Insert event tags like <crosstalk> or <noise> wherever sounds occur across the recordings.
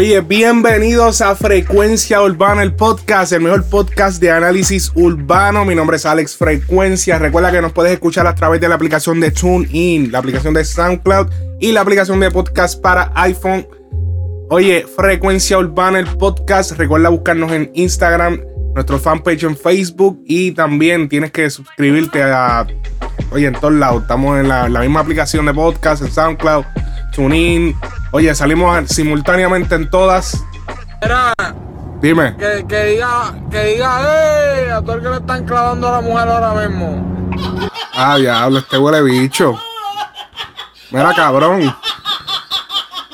Oye, bienvenidos a Frecuencia Urbana, el podcast, el mejor podcast de análisis urbano. Mi nombre es Alex Frecuencia. Recuerda que nos puedes escuchar a través de la aplicación de TuneIn, la aplicación de SoundCloud y la aplicación de podcast para iPhone. Oye, Frecuencia Urbana, el podcast. Recuerda buscarnos en Instagram, nuestro fanpage en Facebook y también tienes que suscribirte a. Oye, en todos lados. Estamos en la, la misma aplicación de podcast, en SoundCloud, TuneIn. Oye, salimos simultáneamente en todas. Era Dime. que, que diga, que diga, ¡eh! A todo el que le están clavando a la mujer ahora mismo. Ah, diablo, este huele bicho. Mira, cabrón.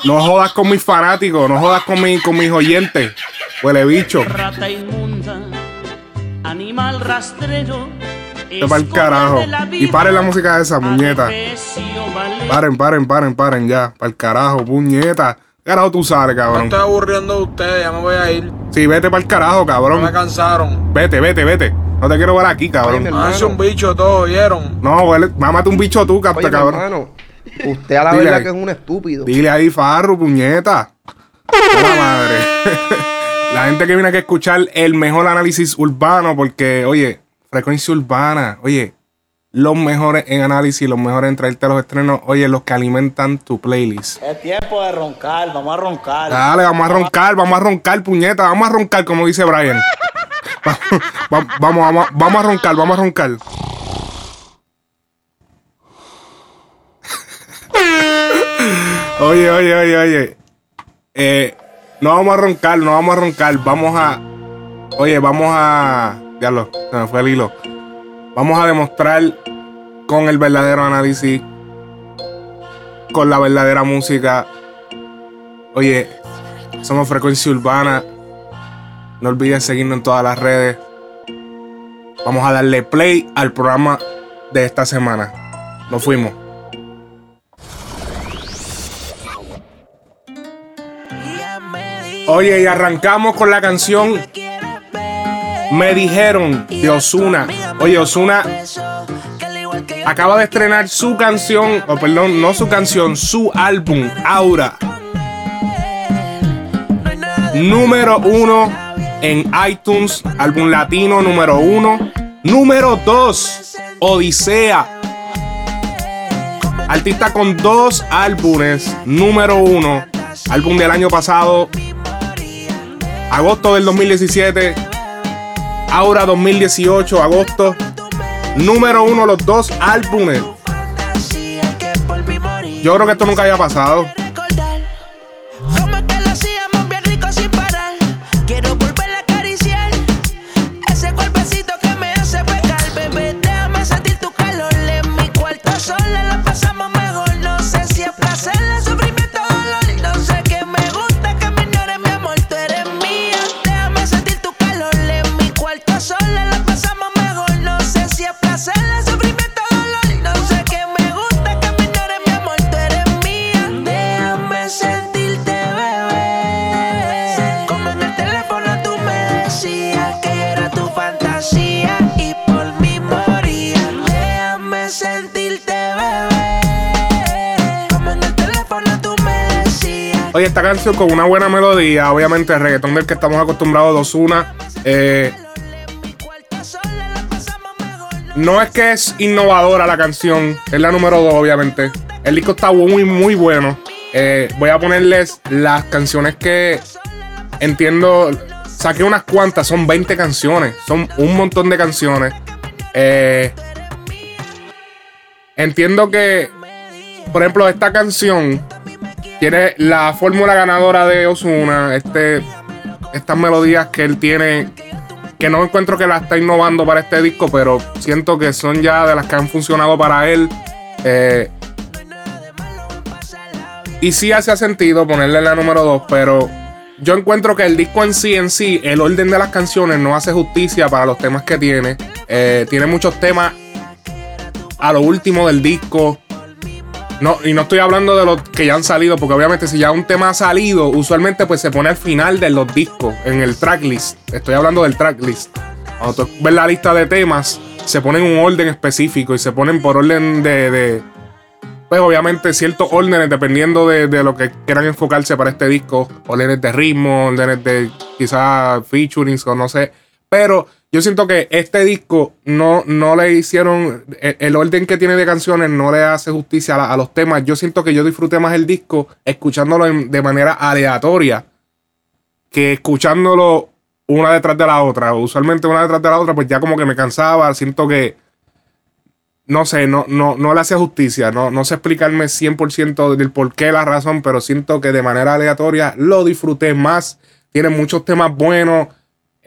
No jodas con mis fanáticos, no jodas con, mi, con mis oyentes. Huele bicho. Rata inmunda, animal rastrero. Vete pa'l carajo. Y paren la música de esa, puñeta. Paren, paren, paren, paren ya. Para el carajo, puñeta. Carajo tú sabes, Me cabrón. estoy aburriendo de ustedes, ya me voy a ir. Sí, vete para el carajo, No me cabrón. cansaron. Vete, vete, vete. No te quiero ver aquí, cabrón. Hace un bicho todo, ¿vieron? No, huele. Mámate un bicho tú, capta, Oye, cabrón. hermano, usted a la Dile verdad ahí. que es un estúpido. Dile ahí, Farru, puñeta. La madre. <laughs> La gente que viene aquí a escuchar el mejor análisis urbano, porque, oye, frecuencia urbana, oye, los mejores en análisis, los mejores en traerte los estrenos, oye, los que alimentan tu playlist. Es tiempo de roncar, vamos a roncar. Dale, vamos a roncar, vamos a roncar, puñeta, vamos a roncar, como dice Brian. <laughs> Va- va- vamos, vamos, vamos a roncar, vamos a roncar. Oye, oye, oye, oye. Eh, no vamos a roncar, no vamos a roncar. Vamos a. Oye, vamos a. Ya lo, se me fue el hilo. Vamos a demostrar con el verdadero análisis, con la verdadera música. Oye, somos Frecuencia Urbana. No olviden seguirnos en todas las redes. Vamos a darle play al programa de esta semana. Nos fuimos. Oye, y arrancamos con la canción Me dijeron de Osuna. Oye, Osuna acaba de estrenar su canción, o perdón, no su canción, su álbum, Aura. Número uno en iTunes, álbum latino número uno. Número dos, Odisea. Artista con dos álbumes, número uno. Álbum del año pasado, agosto del 2017. Aura 2018, agosto. Número uno, los dos álbumes. Yo creo que esto nunca había pasado. Con una buena melodía, obviamente el reggaetón del que estamos acostumbrados, dos una. Eh, no es que es innovadora la canción, es la número dos, obviamente. El disco está muy, muy bueno. Eh, voy a ponerles las canciones que entiendo. Saqué unas cuantas, son 20 canciones, son un montón de canciones. Eh, entiendo que, por ejemplo, esta canción tiene la fórmula ganadora de Osuna, este, estas melodías que él tiene que no encuentro que la está innovando para este disco, pero siento que son ya de las que han funcionado para él. Eh, y sí hace sentido ponerle la número 2, pero yo encuentro que el disco en sí, en sí, el orden de las canciones no hace justicia para los temas que tiene. Eh, tiene muchos temas a lo último del disco. No, y no estoy hablando de los que ya han salido, porque obviamente si ya un tema ha salido, usualmente pues se pone al final de los discos, en el tracklist. Estoy hablando del tracklist. Cuando tú ves la lista de temas, se ponen un orden específico y se ponen por orden de, de pues obviamente ciertos órdenes dependiendo de, de, lo que quieran enfocarse para este disco. Órdenes de ritmo, órdenes de quizás featurings o no sé. Pero yo siento que este disco no, no le hicieron. El, orden que tiene de canciones no le hace justicia a, los temas. Yo siento que yo disfruté más el disco escuchándolo de manera aleatoria que escuchándolo una detrás de la otra. Usualmente una detrás de la otra, pues ya como que me cansaba. Siento que. No sé, no, no, no le hace justicia. No, no sé explicarme 100% del por qué, la razón, pero siento que de manera aleatoria lo disfruté más. Tiene muchos temas buenos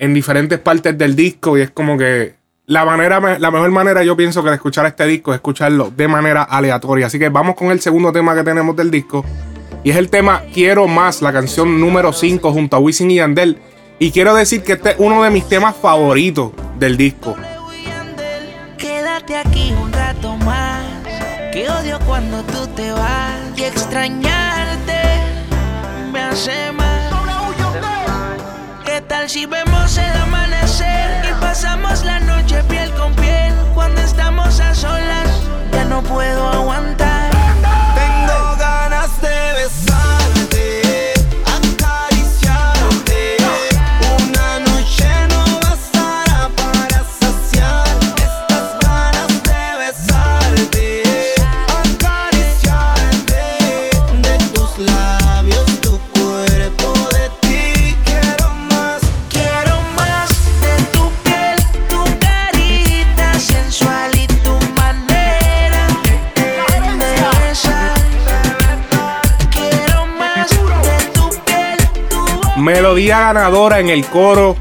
en diferentes partes del disco y es como que la manera la mejor manera yo pienso que de escuchar este disco es escucharlo de manera aleatoria. Así que vamos con el segundo tema que tenemos del disco y es el tema Quiero más, la canción número 5 junto a Wisin y Yandel y quiero decir que este es uno de mis temas favoritos del disco. Quédate aquí un rato más. Que odio cuando tú te vas y extrañarte me hace mal. ¿Qué tal si vemos el amanecer y pasamos la noche piel con piel? Cuando estamos a solas, ya no puedo aguantar. Melodía ganadora en el coro.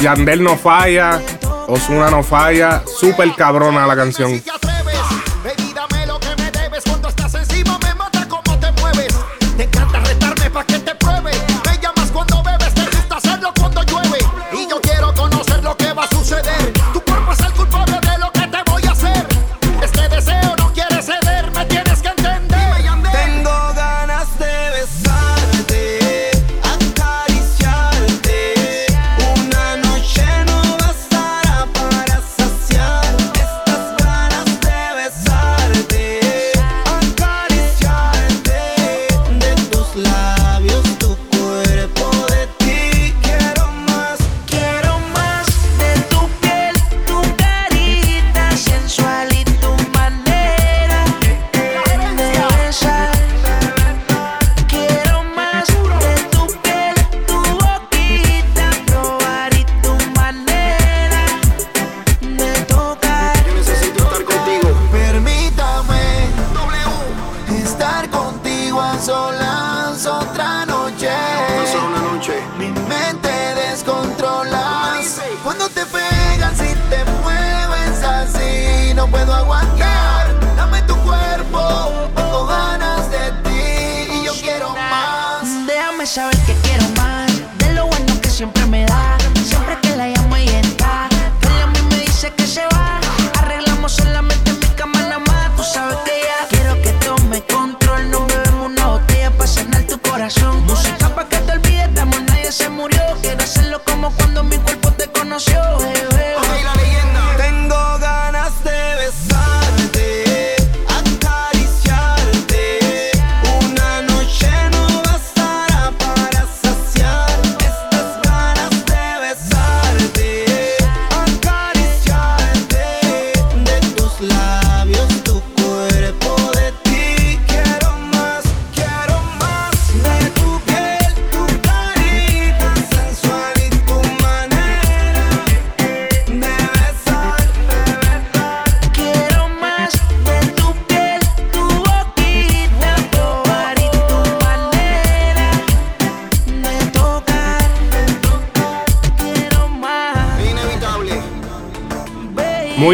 Yandel no falla. Osuna no falla. Súper cabrona la canción.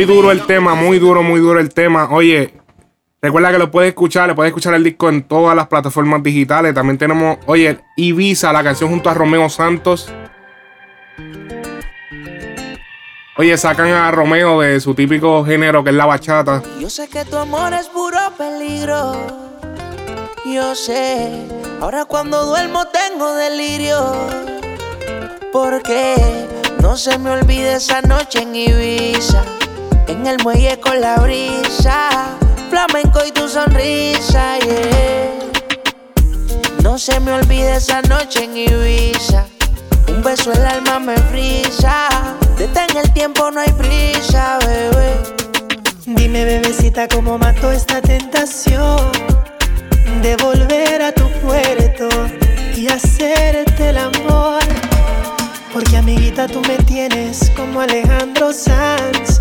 Duro el tema, muy duro, muy duro el tema. Oye, recuerda que lo puedes escuchar, le puedes escuchar el disco en todas las plataformas digitales. También tenemos, oye, Ibiza, la canción junto a Romeo Santos. Oye, sacan a Romeo de su típico género que es la bachata. Yo sé que tu amor es puro peligro. Yo sé, ahora cuando duermo tengo delirio. Porque no se me olvide esa noche en Ibiza. En el muelle con la brisa. Flamenco y tu sonrisa, yeah. No se me olvide esa noche en Ibiza. Un beso el alma me frisa. Detén el tiempo, no hay prisa, bebé. Dime, bebecita, cómo mató esta tentación de volver a tu puerto y hacerte el amor. Porque, amiguita, tú me tienes como Alejandro Sanz.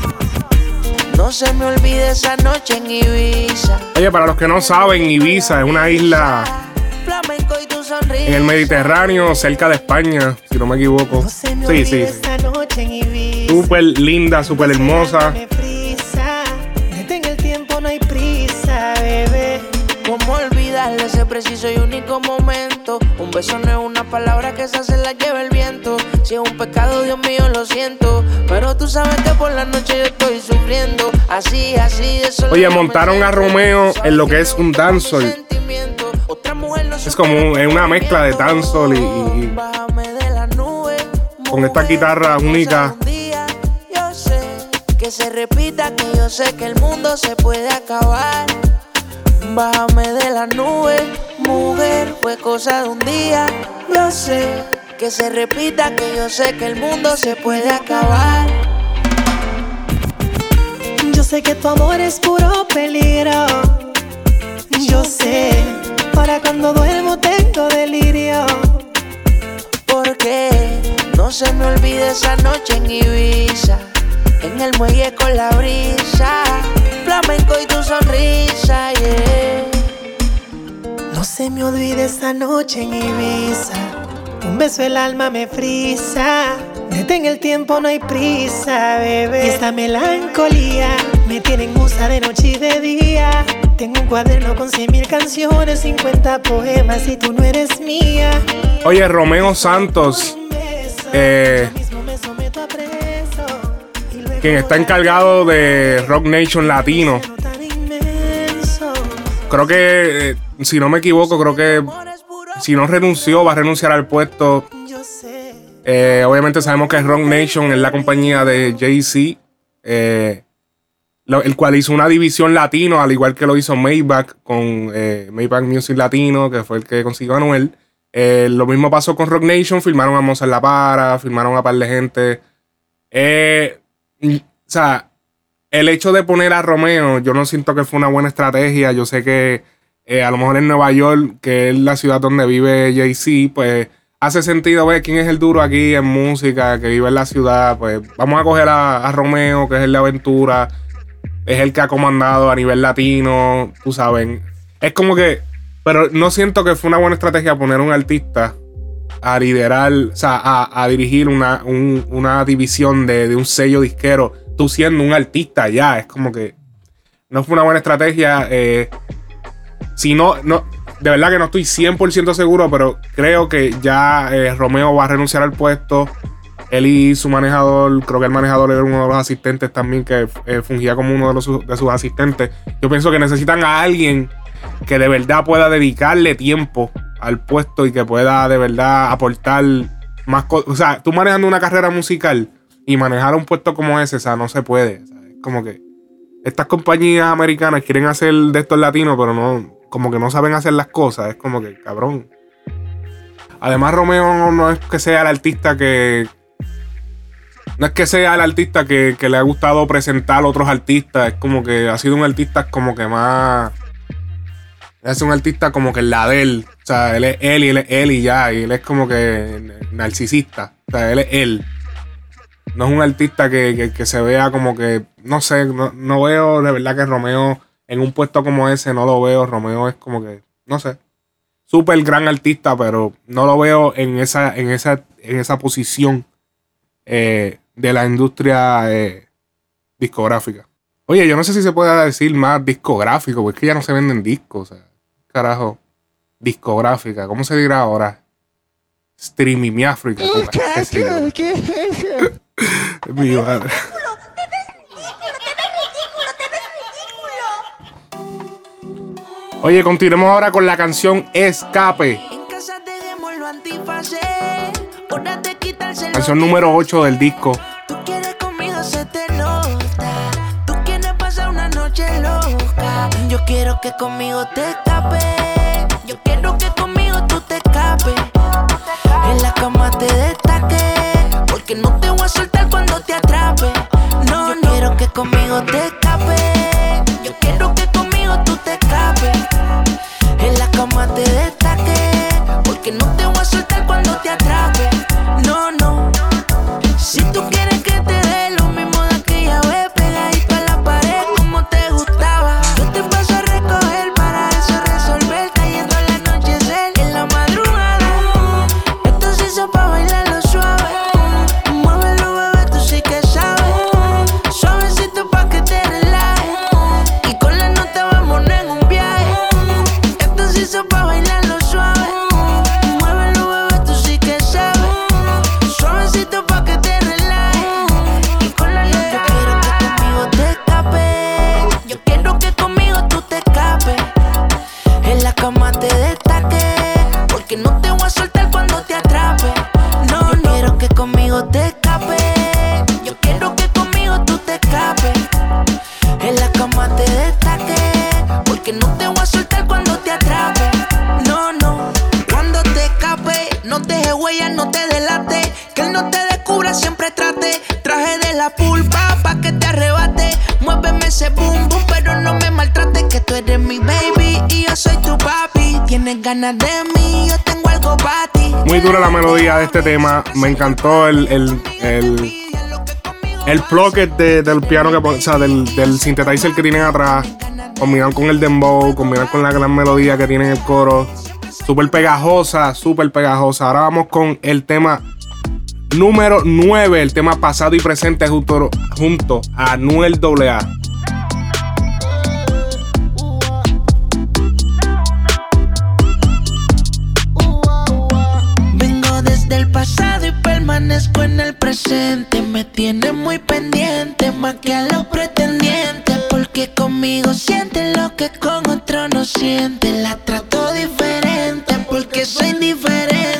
No se me olvide esa noche en Ibiza. Oye, para los que no saben, Ibiza es una isla en el Mediterráneo, cerca de España, si no me equivoco. No se me Sí, sí. Ibiza. Súper linda, súper hermosa. ¿Cómo olvidarle ese preciso y único momento? Un beso no es una palabra que esa se la lleva el viento. Si es un pecado, Dios mío, lo siento. Pero tú sabes que por la noche yo estoy sufriendo. Así, así soledad Oye, montaron a. Romeo en lo que es un dancehall. Es como es una mezcla de dancehall y- y- y- con esta guitarra única. que se repita, que yo sé que el mundo se puede acabar. Bájame de la nube, mujer, fue cosa de un día. Yo sé que se repita, que yo sé que el mundo se puede acabar. Yo sé que tu amor es puro peligro. Yo sé, para cuando duermo tengo delirio. Porque no se me olvide esa noche en Ibiza. En el muelle con la brisa. Flamenco y tu sonrisa, yeah. No se me olvide esa noche en Ibiza. Un beso el alma me frisa. Detén el tiempo, no hay prisa, bebé. Y esta melancolía me tiene en musa de noche y de día. Tengo un cuaderno con cien mil canciones, 50 poemas y tú no eres mía. Oye, Romeo Santos, Eh, quien está encargado de Rock Nation Latino. Creo que, eh, si no me equivoco, creo que si no renunció, va a renunciar al puesto. Eh, obviamente sabemos que Rock Nation es la compañía de Jay-Z, eh, el cual hizo una división latino, al igual que lo hizo Maybach con eh, Maybach Music Latino, que fue el que consiguió a Anuel. Lo mismo pasó con Rock Nation, firmaron a Mozart La Para, firmaron a par de gente. Eh, o sea, el hecho de poner a Romeo, yo no siento que fue una buena estrategia. Yo sé que eh, a lo mejor en Nueva York, que es la ciudad donde vive Jay-Z, pues hace sentido ver quién es el duro aquí en música, que vive en la ciudad. Pues vamos a coger a, a Romeo, que es el de aventura, es el que ha comandado a nivel latino, tú sabes. Es como que, pero no siento que fue una buena estrategia poner un artista a liderar, o sea, a, a dirigir una, un- una división de, de un sello disquero, tú siendo un artista ya, es como que no fue una buena estrategia. eh, si no, no, de verdad que no estoy 100% seguro, pero creo que ya eh, Romeo va a renunciar al puesto. Él y su manejador, creo que el manejador era uno de los asistentes también que eh, fungía como uno de, los, de sus asistentes. Yo pienso que necesitan a alguien que de verdad pueda dedicarle tiempo al puesto y que pueda de verdad aportar más cosas. O sea, tú manejando una carrera musical y manejar un puesto como ese, o sea, no se puede. o sea, es como que estas compañías americanas quieren hacer de estos latinos, pero no, como que no saben hacer las cosas. Es como que, cabrón. Además, Romeo no, no es que sea el artista que. No es que sea el artista que, que le ha gustado presentar a otros artistas. Es como que ha sido un artista como que más. es un artista como que la de él. O sea, él es él y él es él y ya. Y él es como que narcisista. O sea, él es él. No es un artista que, que- que se vea como que. No sé, no, no veo de verdad que Romeo en un puesto como ese, no lo veo. Romeo es como que. No sé. Súper gran artista, pero no lo veo en esa, en esa, en esa posición eh, de la industria eh, discográfica. Oye, yo no sé si se puede decir más discográfico, porque es que ya no se venden discos. O sea, carajo, discográfica. ¿Cómo se dirá ahora? Streaming mi África. ¿Qué sé yo? <laughs> Mi madre. Oye, continuemos ahora con la canción Escape. En casa dejemos lo antifase. De quitarse Canción número 8 del disco. Tú quieres conmigo, se te nota. Tú quieres pasar una noche loca. Yo quiero que conmigo te escapes. En la cama te destaque. Porque no te voy a soltar cuando te atrape. No, Yo quiero que conmigo te escapes. Yo quiero que conmigo tú te escapes. En la cama te destaque. Porque no te voy a soltar cuando te atrape. No, no. Si tú quieres este tema. Me encantó el, el, el, el de- del piano, que, o sea, del, del synthesizer que tienen atrás. Combinado con el dembow, combinado con la gran melodía que tiene en el coro. Súper pegajosa, súper pegajosa. Ahora vamos con el tema número 9, el tema pasado y presente junto, junto a Anuel AA. En el presente. Me tiene muy pendiente, más que a los pretendientes. Porque conmigo siente lo que con otro no siente. La trato diferente, porque soy diferente.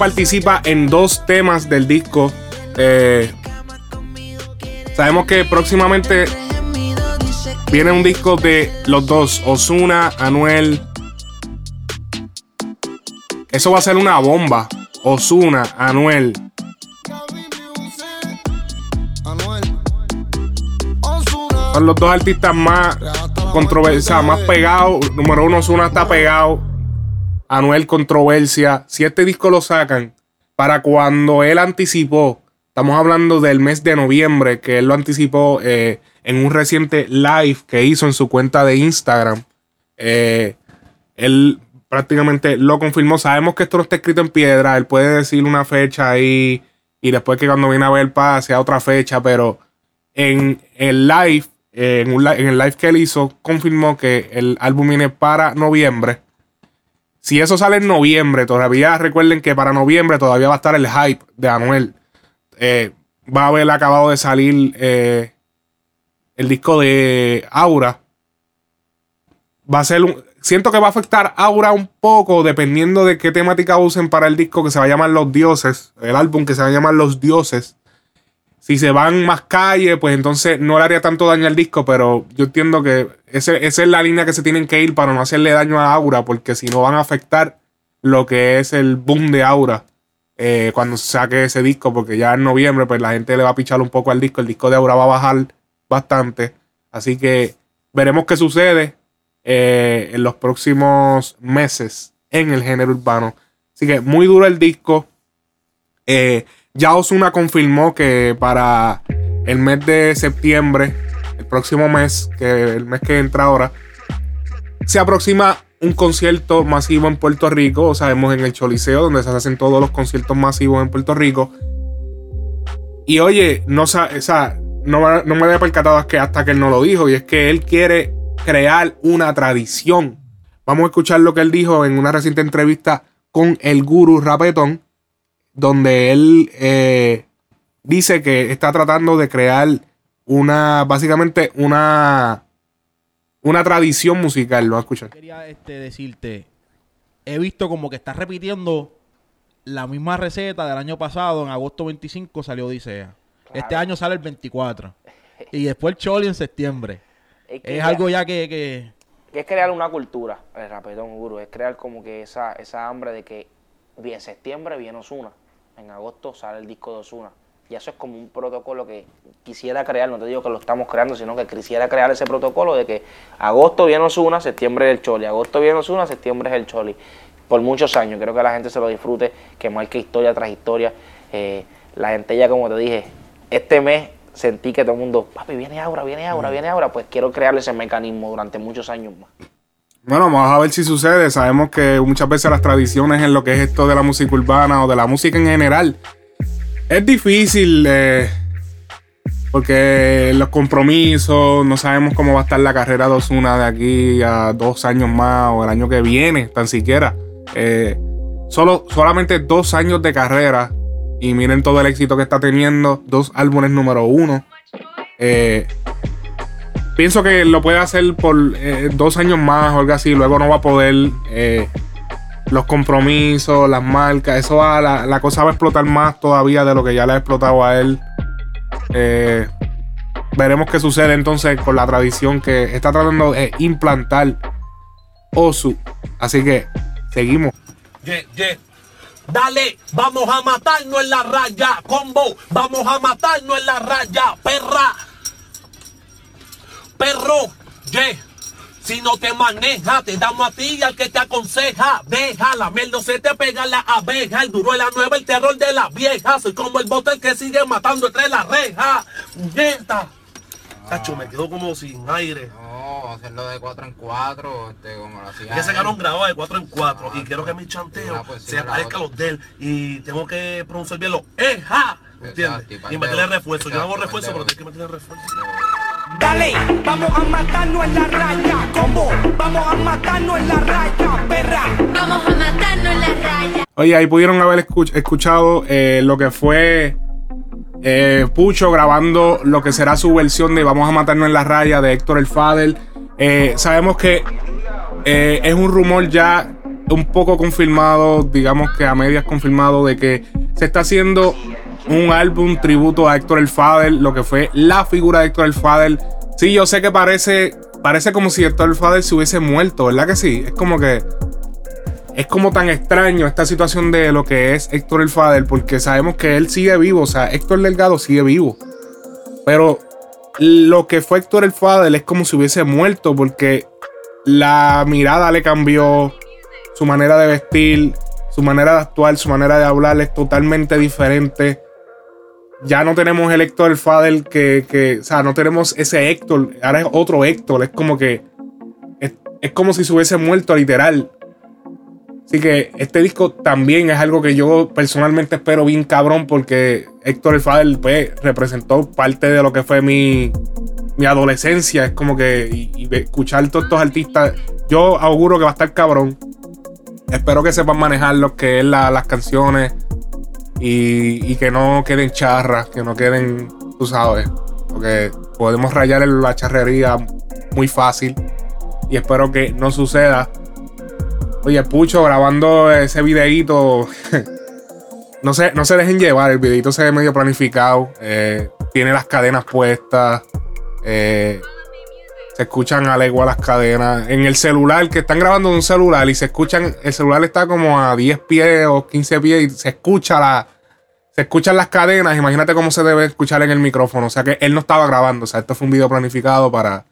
Participa en dos temas del disco. Eh, sabemos que próximamente viene un disco de los dos, Osuna, Anuel. Eso va a ser una bomba. Osuna, Anuel. Son los dos artistas más controversiales, más pegados. Número uno, Osuna está pegado. Anuel controversia. Si este disco lo sacan para cuando él anticipó, estamos hablando del mes de noviembre, que él lo anticipó eh, en un reciente live que hizo en su cuenta de Instagram. Eh, él prácticamente lo confirmó. Sabemos que esto no está escrito en piedra. Él puede decir una fecha ahí y después que cuando viene a ver pase a otra fecha, pero en el live, eh, en, en el live que él hizo, confirmó que el álbum viene para noviembre. Si eso sale en noviembre, todavía recuerden que para noviembre todavía va a estar el hype de Anuel. Eh, va a haber acabado de salir eh, el disco de Aura. Va a ser. Siento que va a afectar Aura un poco dependiendo de qué temática usen para el disco que se va a llamar Los Dioses. El álbum que se va a llamar Los Dioses. Si se van más calle, pues entonces no le haría tanto daño al disco, pero yo entiendo que ese- esa es la línea que se tienen que ir para no hacerle daño a Aura, porque si no van a afectar lo que es el boom de Aura eh, cuando se saque ese disco, porque ya en noviembre pues la gente le va a pichar un poco al disco, el disco de Aura va a bajar bastante, así que veremos qué sucede eh, en los próximos meses en el género urbano. Así que muy duro el disco. Eh, ya Osuna confirmó que para el mes de septiembre, el próximo mes, que el mes que entra ahora, se aproxima un concierto masivo en Puerto Rico. Sabemos en el Choliseo, donde se hacen todos los conciertos masivos en Puerto Rico. Y oye, no, o no, no me había percatado que hasta que él no lo dijo. Y es que él quiere crear una tradición. Vamos a escuchar lo que él dijo en una reciente entrevista con el guru Rapetón, donde él eh, dice que está tratando de crear una, básicamente una, una tradición musical. Lo va a escuchar. Quería este, decirte, he visto como que estás repitiendo la misma receta del año pasado, en agosto 25 salió Odisea. Este año sale el 24. Y después el Choli en septiembre. Es que Es ya- algo ya que... que que es crear una cultura, el rapetón guru, es crear como que esa, esa hambre de que vi- en septiembre viene Osuna, en agosto sale el disco de Osuna. Y eso es como un protocolo que quisiera crear, no te digo que lo estamos creando, sino que quisiera crear ese protocolo de que agosto viene Osuna, septiembre es el Choli, agosto viene Osuna, septiembre es el Choli. Por muchos años, creo que la gente se lo disfrute, que marque historia tras historia. Eh, la gente ya, como te dije, este mes sentí que todo el mundo, papi, viene ahora, viene ahora, viene ahora, pues quiero crear ese mecanismo durante muchos años más. Bueno, vamos a ver si sucede. Sabemos que muchas veces las tradiciones en lo que es esto de la música urbana o de la música en general es difícil eh, porque los compromisos, no sabemos cómo va a estar la carrera de Osuna de aquí a dos años más o el año que viene, tan siquiera. Eh, solo, solamente dos años de carrera y miren todo el éxito que está teniendo, dos álbumes número uno. Eh, pienso que lo puede hacer por eh, dos años más o algo así. Luego no va a poder. eh, los compromisos, las marcas, eso va, la, la cosa va a explotar más todavía de lo que ya le ha explotado a él. Eh, veremos qué sucede entonces con la tradición que está tratando de implantar Osu. Así que seguimos. Dale, vamos a matarnos en la raya, combo, vamos a matarnos en la raya, perra. Perro, yeah. Si no te maneja, te damos a ti al que te aconseja. Deja, la miel no se te pega la abeja. El duro de la nueva, el terror de la vieja. Soy como el bote que sigue matando entre las rejas. Nieta. Cacho, me quedo como sin aire. No, hacerlo de 4 en 4, este, como lo hacía. Sacaron grabado de 4 en 4 y quiero que mi chanteo Ah, pues sí, se parezca a los de él y tengo que pronunciar bien los eja, ¿entiendes? Exacto, y Y meterle refuerzo. Yo no hago refuerzo, pero tienes que meterle refuerzo. Dale, vamos a matarnos en la raya, combo, vamos a matarnos en la raya, perra. Vamos a matarnos en la raya. Oye, ahí pudieron haber escuch- escuchado eh, lo que fue eh, Pucho grabando lo que será su versión de Vamos a matarnos en la raya de Héctor el Fadel. Eh, sabemos que eh, es un rumor ya un poco confirmado, digamos que a medias confirmado, de que se está haciendo un álbum tributo a Héctor el Fader, lo que fue la figura de Héctor el Fader. Sí, yo sé que parece, parece como si Héctor el Fader se hubiese muerto, ¿verdad que sí? Es como que es como tan extraño esta situación de lo que es Héctor el Fader, porque sabemos que él sigue vivo, o sea, Héctor Delgado sigue vivo. Pero lo que fue Héctor el Fader es como si hubiese muerto, porque la mirada le cambió, su manera de vestir, su manera de actuar, su manera de hablar es totalmente diferente. Ya no tenemos el Héctor el Fader que, que, o sea, no tenemos ese Héctor, ahora es otro Héctor, es como que, es, es como si se hubiese muerto literal. Así que este disco también es algo que yo personalmente espero bien cabrón porque Héctor el Fader pues, representó parte de lo que fue mi, mi adolescencia. Es como que y, escuchar todos estos artistas, yo auguro que va a estar cabrón. Espero que sepan manejar lo que es la- las canciones y, que no queden charras, que no queden, tú sabes, porque podemos rayar la charrería muy fácil y espero que no suceda. Oye, Pucho, grabando ese videíto. <laughs> no, se, no se dejen llevar, el videíto se ve medio planificado. eh, tiene las cadenas puestas. eh, se escuchan a legua las cadenas. En el celular, que están grabando en un celular y se escuchan. El celular está como a 10 pies o 15 pies y se escucha la. Se escuchan las cadenas. Imagínate cómo se debe escuchar en el micrófono. O sea que él no estaba grabando. O sea, esto fue un video planificado para.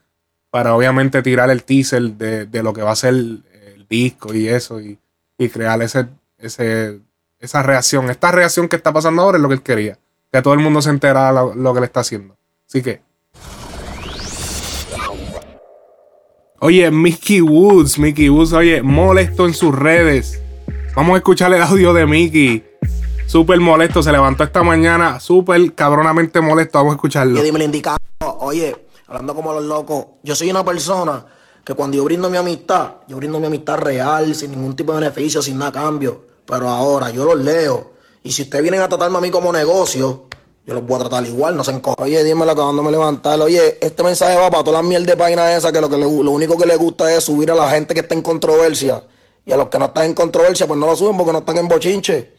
Para obviamente tirar el teaser de, de lo que va a ser el disco y eso. Y, y crear ese, ese, esa reacción. Esta reacción que está pasando ahora es lo que él quería. Que todo el mundo se entera lo, lo que le está haciendo. Así que. Oye, Mickey Woods, Mickey Woods, oye, molesto en sus redes. Vamos a escuchar el audio de Mickey. Súper molesto, se levantó esta mañana, súper cabronamente molesto. Vamos a escucharlo. Y dime, indicado, oye, hablando como los locos, yo soy una persona que cuando yo brindo mi amistad, yo brindo mi amistad real, sin ningún tipo de beneficio, sin nada cambio. Pero ahora yo los leo. Y si ustedes vienen a tratarme a mí como negocio, yo los voy a tratar igual, no se encojan. Oye, dímelo acabándome de levantar. Oye, este mensaje va para todas las mierdas de páginas esas que lo, que le- lo único que les gusta es subir a la gente que está en controversia. Y a los que no están en controversia, pues no lo suben porque no están en bochinche.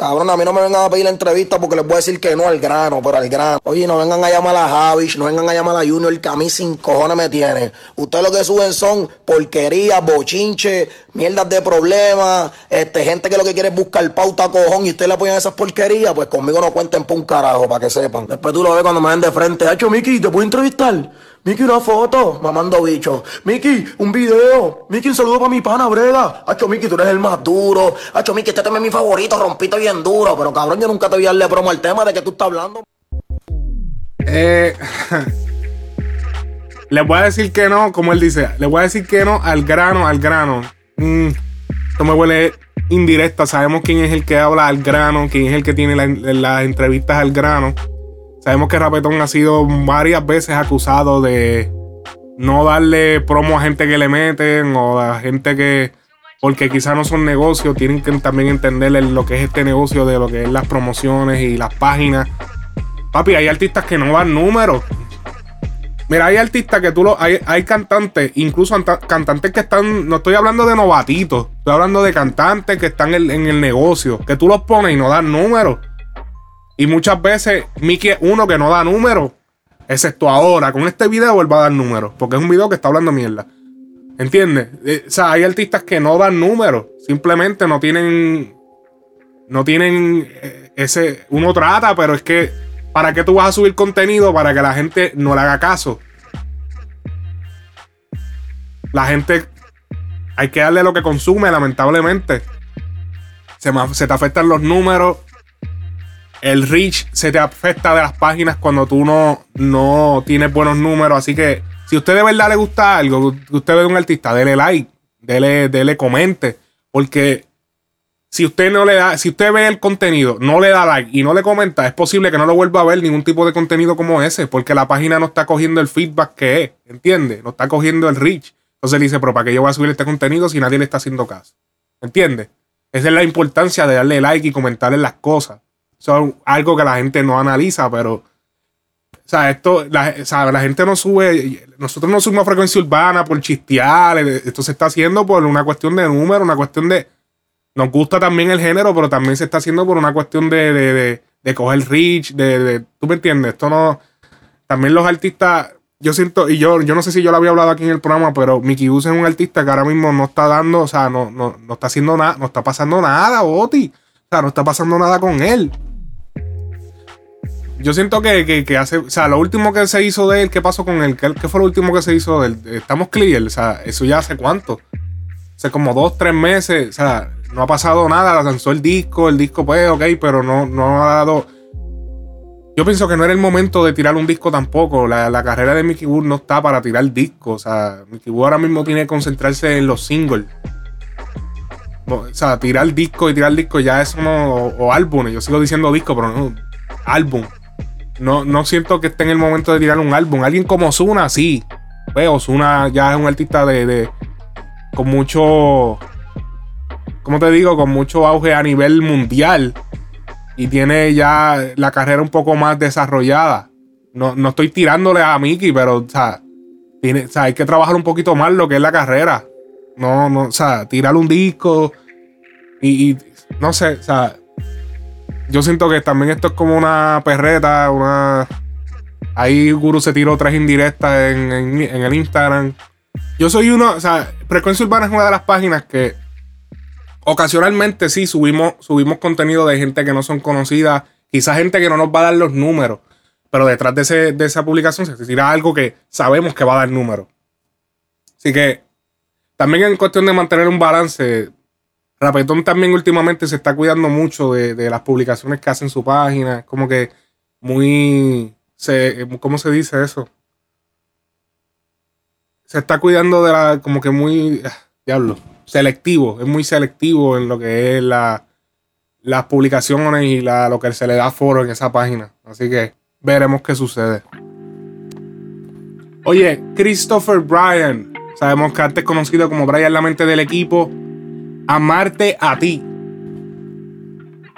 Cabrón, a mí no me vengan a pedir la entrevista porque les voy a decir que no al grano, pero al grano. Oye, no vengan a llamar a Javish, no vengan a llamar a Junior, que a mí sin cojones me tienen. Ustedes lo que suben son porquerías, bochinche, mierdas de problemas, este, gente que lo que quiere es buscar pauta cojón y ustedes le apoyan esas porquerías, pues conmigo no cuenten por un carajo, para que sepan. Después tú lo ves cuando me ven de frente. Hacho, Miki, ¿te puedo entrevistar? Miki, una foto, mamando bicho. Miki, un video. Miki, un saludo para mi pana, Brega. Hacho, Miki, tú eres el más duro. Hacho, Miki, este tema es mi favorito, rompito bien duro. Pero cabrón, yo nunca te voy a darle promo al tema de que tú estás hablando. Eh, les voy a decir que no, como él dice, les voy a decir que no al grano, al grano. Mm, esto me huele indirecta. Sabemos quién es el que habla al grano, quién es el que tiene la- las entrevistas al grano. Sabemos que Rapetón ha sido varias veces acusado de no darle promo a gente que le meten o a gente que, porque quizás no son negocios, tienen que también entender lo que es este negocio de lo que es las promociones y las páginas. Papi, hay artistas que no dan números. Mira, hay artistas que tú lo. Hay, hay cantantes, incluso anta- cantantes que están. No estoy hablando de novatitos. Estoy hablando de cantantes que están en el negocio. Que tú los pones y no dan números. Y muchas veces Mickey uno que no da números. Excepto ahora. Con este video él a dar números. Porque es un video que está hablando mierda. ¿Entiendes? Eh, o sea, hay artistas que no dan números. Simplemente no tienen. No tienen eh, ese. Uno trata, pero es que. ¿Para qué tú vas a subir contenido para que la gente no le haga caso? La gente. Hay que darle lo que consume, lamentablemente. Se te afectan los números. El reach se te afecta de las páginas cuando tú no, no tienes buenos números. Así que si a usted de verdad le gusta algo, que usted ve a un artista, dele like, dele, dele comente. Porque si usted no le da, si usted ve el contenido, no le da like y no le comenta, es posible que no lo vuelva a ver ningún tipo de contenido como ese, porque la página no está cogiendo el feedback que es, ¿entiende? No está cogiendo el reach. Entonces dice, pero ¿para qué yo voy a subir este contenido si nadie le está haciendo caso? ¿Entiende? Esa es la importancia de darle like y comentarle las cosas. Es algo que la gente no analiza, pero sea, esto, la, o sea, la gente no sube, nosotros no subimos frecuencia urbana por chistear, esto se está haciendo por una cuestión de número, una cuestión de, nos gusta también el género, pero también se está haciendo por una cuestión de, de, de, de coger reach, de, de, tú me entiendes, esto no, también los artistas, yo siento, y yo, yo no sé si yo lo había hablado aquí en el programa, pero Mickey Bus es un artista que ahora mismo no está dando, o sea, no, no, no está haciendo nada, no está pasando nada, Boti. O sea, no está pasando nada con él. Yo siento que, que, hace, o sea, lo último que se hizo de él, ¿qué pasó con él? ¿Qué, fue lo último que se hizo de él? Estamos clear, o sea, eso ya hace cuánto. Hace como dos, tres meses, o sea, no ha pasado nada, lanzó el disco, el disco pues, ok, pero no, no ha dado yo pienso que no era el momento de tirar un disco tampoco. La, la carrera de Mickey Wood no está para tirar discos. O sea, Mickey Wood ahora mismo tiene que concentrarse en los singles. O sea, tirar disco y tirar disco ya es uno. O, o álbumes. Yo sigo diciendo disco, pero no. Álbum. No, no siento que esté en el momento de tirar un álbum. Alguien como Ozuna, sí. Pues Ozuna ya es un artista de, de. con mucho. ¿Cómo te digo? Con mucho auge a nivel mundial y tiene ya la carrera un poco más desarrollada. No, no estoy tirándole a Mickey, pero o sea, tiene, o sea, hay que trabajar un poquito más lo que es la carrera. No, no, o sea, tirar un disco y, y no sé, o sea, yo siento que también esto es como una perreta, una... Ahí Guru se tiró tres indirectas en, en, el Instagram. Yo soy uno, o sea, Frecuencia Urbana es una de las páginas que ocasionalmente sí subimos, subimos contenido de gente que no son conocidas, quizás gente que no nos va a dar los números, pero detrás de, ese- de esa publicación se tira algo que sabemos que va a dar números. Así que también en cuestión de mantener un balance, Rapetón también últimamente se está cuidando mucho de, de las publicaciones que hace en su página, como que muy, se, ¿cómo se dice eso? Se está cuidando de la, como que muy, ah, diablo, selectivo, es muy selectivo en lo que es la, las publicaciones y la, lo que se le da foro en esa página. Así que veremos qué sucede. Oye, Christopher Bryan, sabemos que antes conocido como Bryan la mente del equipo, amarte a ti.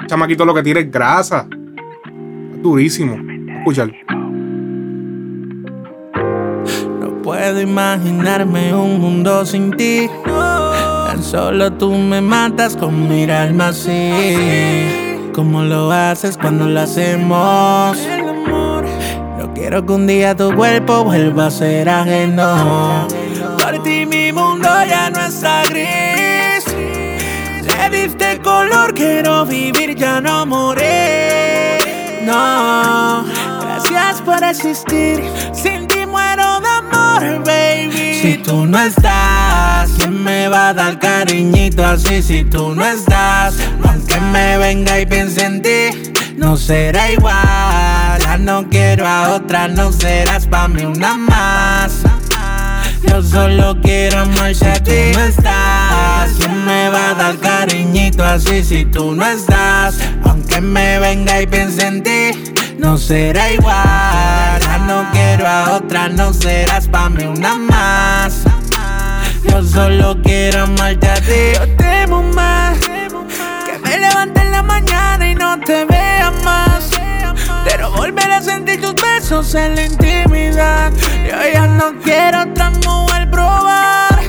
Chamaquito lo que tiene es grasa. Durísimo. Escúchalo. No puedo imaginarme un mundo sin ti. Tan solo tú me matas con mirarme así. Como lo haces cuando lo hacemos. No quiero que un día tu cuerpo vuelva a ser ajeno. Por ti mi mundo ya no está gris. Diste color, quiero vivir, ya no morir. No, gracias por existir. Sin ti muero de amor, baby. Si tú no estás, ¿quién me va a dar cariñito así? Si tú no estás, aunque me venga y piense en ti, no será igual. Ya no quiero a otra, no serás pa' mí una más. Yo solo quiero amarte a ti. No estás, ¿quién me va a dar cariñito así? Si tú no estás, aunque me venga y piense en ti, no será igual. Ya no quiero a otra, no serás pa' mí una más. Yo solo quiero amarte a ti. Yo temo más que me levante en la mañana y no te vea más. Pero volver a sentir tus besos en la intimidad. Yo ya no quiero otra mujer probar.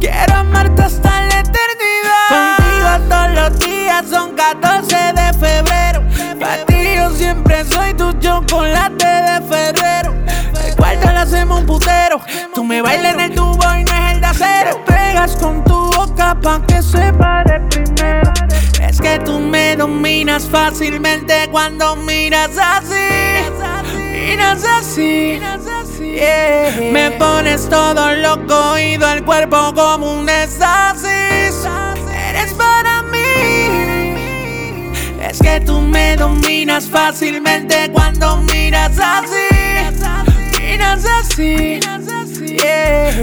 Quiero amarte hasta la eternidad. Contigo todos los días son 14 de febrero. Para ti yo siempre soy tu chocolate de febrero. Hacemos un putero. Tú me bailas en el tubo y no es el de acero. Pegas con tu boca pa' que se pare primero. Es que tú me dominas fácilmente cuando miras así. Miras así. Yeah. Me pones todo loco y el cuerpo como un éxtasis. Eres para mí. Es que tú me dominas fácilmente cuando miras así.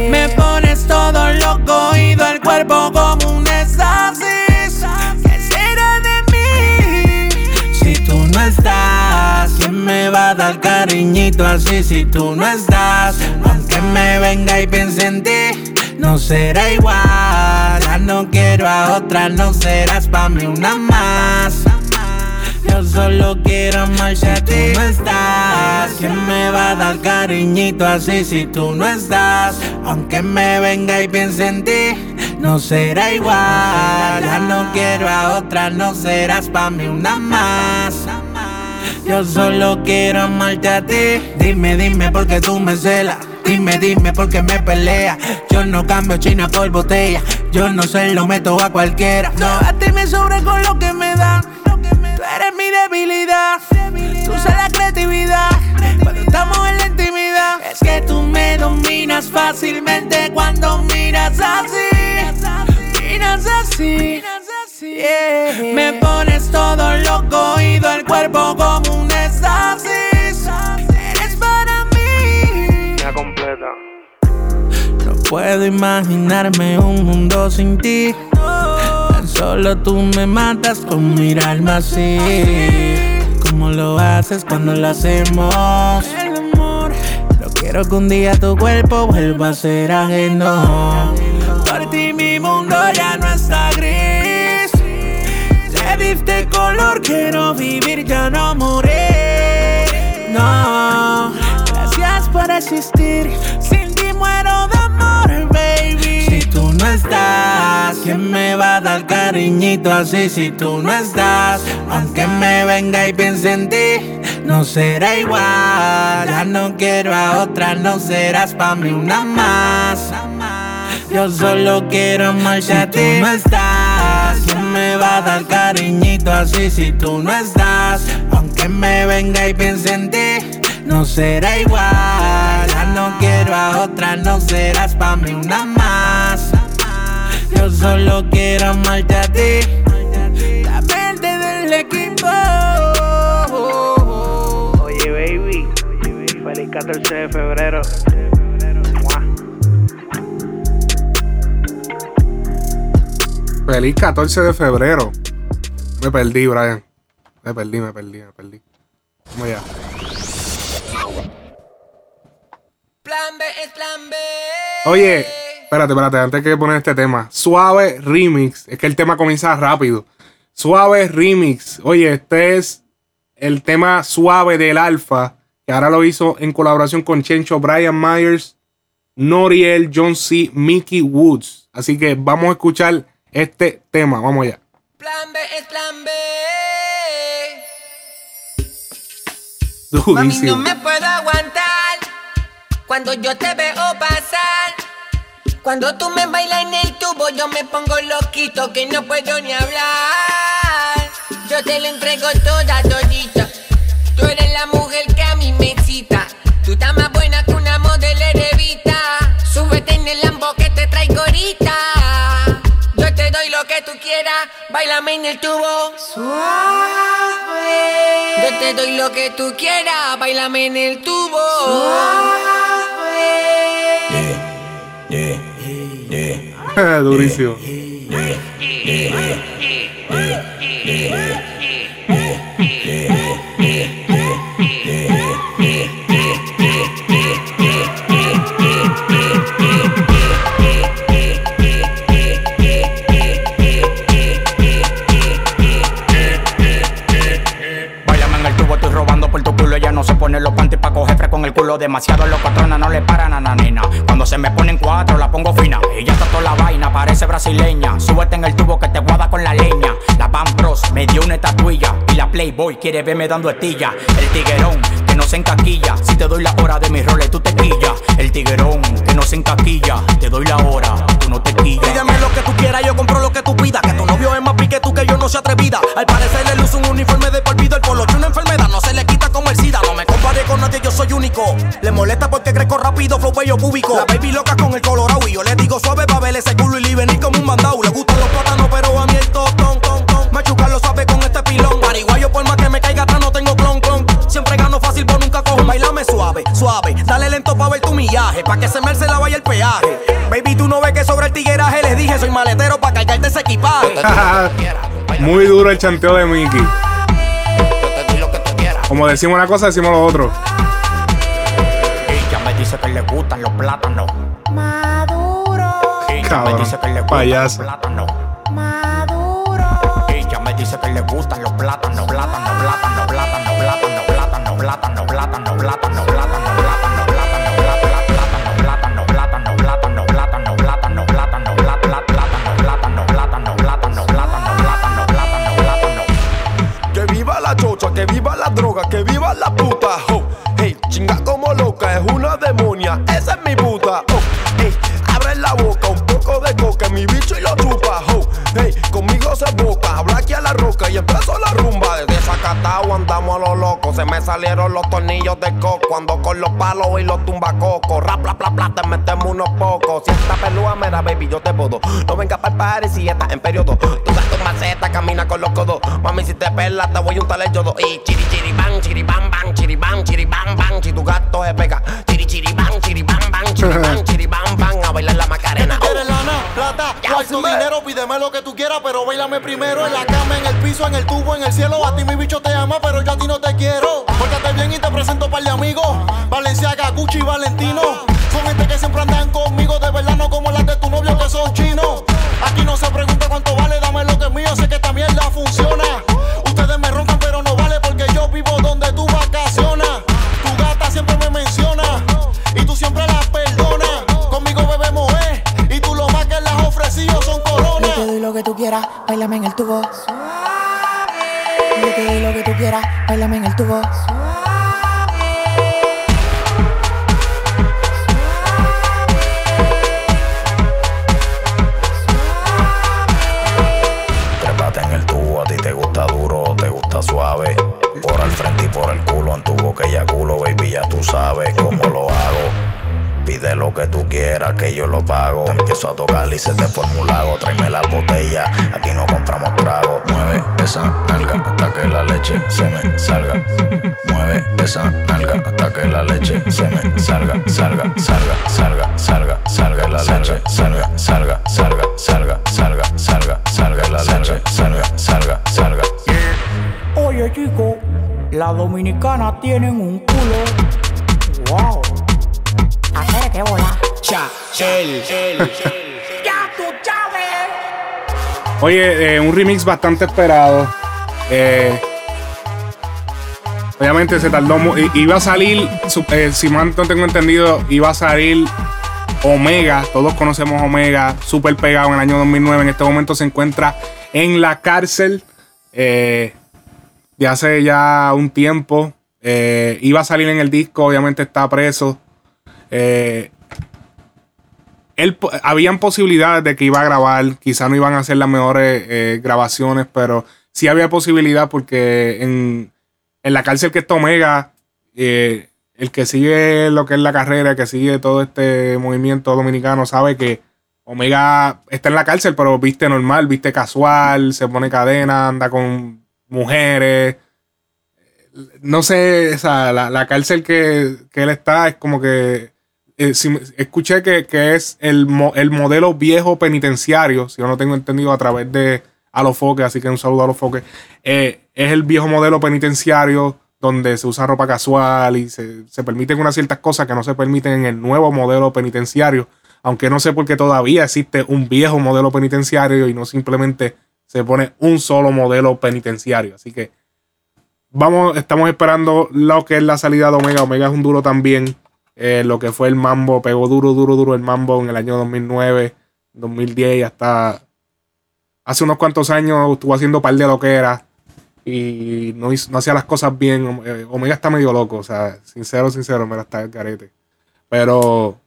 Me pones todo loco y el cuerpo como un éxtasis. ¿Qué será de mí? Si tú no estás, ¿quién me va a dar cariñito así? Si tú no estás, aunque me venga y piense en ti, no será igual. Ya no quiero a otra, no serás pa' mí una más. Yo solo quiero amarte a ti. no estás, ¿quién me va a dar cariñito así si tú no estás? Aunque me venga y piense en ti, no será igual. Ya no quiero a otra, no serás pa' mí una más. Yo solo quiero amarte a ti. Dime, dime por qué tú me celas. Dime, dime por qué me pelea. Yo no cambio china por botella. Yo no se lo meto a cualquiera. No, a ti me sobra con lo que me dan. Tú eres mi debilidad. Tú usas la creatividad. Cuando estamos en la intimidad. Es que tú me dominas fácilmente cuando miras así. Miras así. Yeah. Me pones todo loco, oído el cuerpo como un éxtasis. Eres para mí. Ya completa. No puedo imaginarme un mundo sin ti. Solo tú me matas con mirarme así. Como lo haces cuando lo hacemos. No quiero que un día tu cuerpo vuelva a ser ajeno. Por ti mi mundo ya no está gris. Le diste color, quiero vivir, ya no morir. No, gracias por existir. Sin ti muero de amor, baby. No estás, ¿quién me va a dar cariñito así? Si tú no estás, aunque me venga y piense en ti, no será igual. Ya no quiero a otra, no serás pa' mí una más. Yo solo quiero ti. Si tú no estás, ¿quién me va a dar cariñito así? Si tú no estás, aunque me venga y piense en ti, no será igual. Ya no quiero a otra, no serás pa' mí una más. Yo solo quiero amarte a ti. La mente del equipo. Oye, baby. Feliz 14 de febrero. Feliz 14 de febrero. Me perdí, Brian. Me perdí, me perdí, me perdí. Vamos allá. Plan B es plan B. Oye, espérate, espérate, antes que poner este tema. Suave Remix. Es que el tema comienza rápido. Suave Remix. Oye, este es el tema suave del Alfa. Que ahora lo hizo en colaboración con Chencho, Brian Myers, Noriel, John C., Mickey Woods. Así que vamos a escuchar este tema. Vamos allá. Plan B es plan B. Mami, no Durísimo. me puedo aguantar cuando yo te veo pasar. Cuando tú me bailas en el tubo, yo me pongo loquito que no puedo ni hablar. Yo te lo entrego toda, todita. Tú eres la mujer que a mí me excita. Tú estás más buena que una modelo levita. Súbete en el lambo que te traigo ahorita. Yo te doy lo que tú quieras, bailame en el tubo. Suave. Yo te doy lo que tú quieras, bailame en el tubo. <laughs> Durísimo. Culo. Ella no se pone los panties pa' coger fresco con el culo. Demasiado locotrona, no le paran a nanina. Cuando se me ponen cuatro, la pongo fina. Ella está toda la vaina, parece brasileña. Súbete en el tubo que te guada con la leña. La Van Bros me dio una estatuilla. Y la Playboy quiere verme dando estilla. El tiguerón que no se encaquilla. Si te doy la hora de mis roles, tú te quillas. El tiguerón que no se encaquilla. Te doy la hora, tú no te quillas. Pídeme lo que tú quieras, yo compro lo que tú pidas. Que tu novio es más pique tú que yo no se atrevida. Al parecer le luce un uniforme de nadie, yo soy único. Le molesta porque crezco rápido, flow bello cúbico. La baby loca con el colorado y yo le digo suave pa' ver ese culo y le venir como un mandado. Le gustan los plátanos, pero a mí el tostón, ton, ton. Machucarlo suave con este pilón. Pariguayo por más que me caiga atrás, no tengo clon, clon. Siempre gano fácil, por nunca cojo. Bailame suave, suave. Dale lento pa' ver tu millaje. Pa' que se me la vaya el peaje. Baby, tú no ves que sobre el tigueraje les dije, soy maletero pa' cargarte ese equipaje. <laughs> Muy duro el chanteo de Mickey. Como decimos una cosa, decimos lo otro. Ella me dice que le gustan los plátanos. Ella me dice que le gustan payaso. los plátanos. Los tornillos de coco. Ando con los palos y los tumbacocos. Rap, bla, bla, bla, te metemos unos pocos. Si esta pelúa me da, baby, yo te puedo. No venga para el party si estás en periodo. Tu gato maceta, camina con los codos. Mami, si te pelas, te voy a untar el yodo. Y chiri, chiri, bang, chiri, bang, bang, chiri, bang, chiri, bang, bang. Si tu gato se pega. Chiri, chiri, bang, chiri, bang, bang, chiri, bang, <laughs> chiri, bang, cuarto, dinero? Pídeme lo que tú quieras, pero bailame primero. En la cama, en el piso, en el tubo, en el cielo. A ti mi bicho te ama, pero yo a ti no te quiero. Pórtate bien y te presento par de amigos. Valenciaga, Gucci y Valentino. Son gente que siempre andan conmigo, en el tubo. Yo te doy lo que tú quieras, bailame en el tubo. Trépate lo pago. Te empiezo a tocar y se te forma un lago. Tráeme las botellas, aquí no compramos trago. Mueve esa nalga hasta que la leche se me salga. Mueve esa nalga hasta que la leche se me salga, salga, salga, salga, salga, salga la leche, salga, salga, salga, salga, salga, salga, salga la leche, salga, salga, salga. Oye, chico, las dominicanas tienen un culo. Wow. Hacer que bola. Cha, Oye, eh, un remix bastante esperado. Eh, obviamente se tardó. Iba a salir, eh, si mal no tengo entendido, iba a salir Omega. Todos conocemos Omega, súper pegado en el año 2009. En este momento se encuentra en la cárcel. de hace ya un tiempo. Iba a salir en el disco, obviamente está preso. Él, habían posibilidades de que iba a grabar, quizá no iban a hacer las mejores eh, grabaciones, pero sí había posibilidad porque en, en la cárcel que está Omega, eh, el que sigue lo que es la carrera, que sigue todo este movimiento dominicano, sabe que Omega está en la cárcel, pero viste normal, viste casual, se pone cadena, anda con mujeres. No sé, o sea, la, la cárcel que, que él está es como que eh, escuché que, que es el, mo- el modelo viejo penitenciario, si yo no tengo entendido a través de Alofoque, así que un saludo a Alofoque. Eh, es el viejo modelo penitenciario donde se usa ropa casual y se, se permiten unas ciertas cosas que no se permiten en el nuevo modelo penitenciario. Aunque no sé por qué todavía existe un viejo modelo penitenciario y no simplemente se pone un solo modelo penitenciario. Así que vamos, estamos esperando lo que es la salida de Omega. Omega es un duro también. Eh, lo que fue el mambo, pegó duro, duro, duro el mambo en el año 2009, 2010 y hasta hace unos cuantos años estuvo haciendo par de loqueras y no, hizo- no hacía las cosas bien. Eh, Omega está medio loco, o sea, sincero, sincero, me la está el carete. Pero,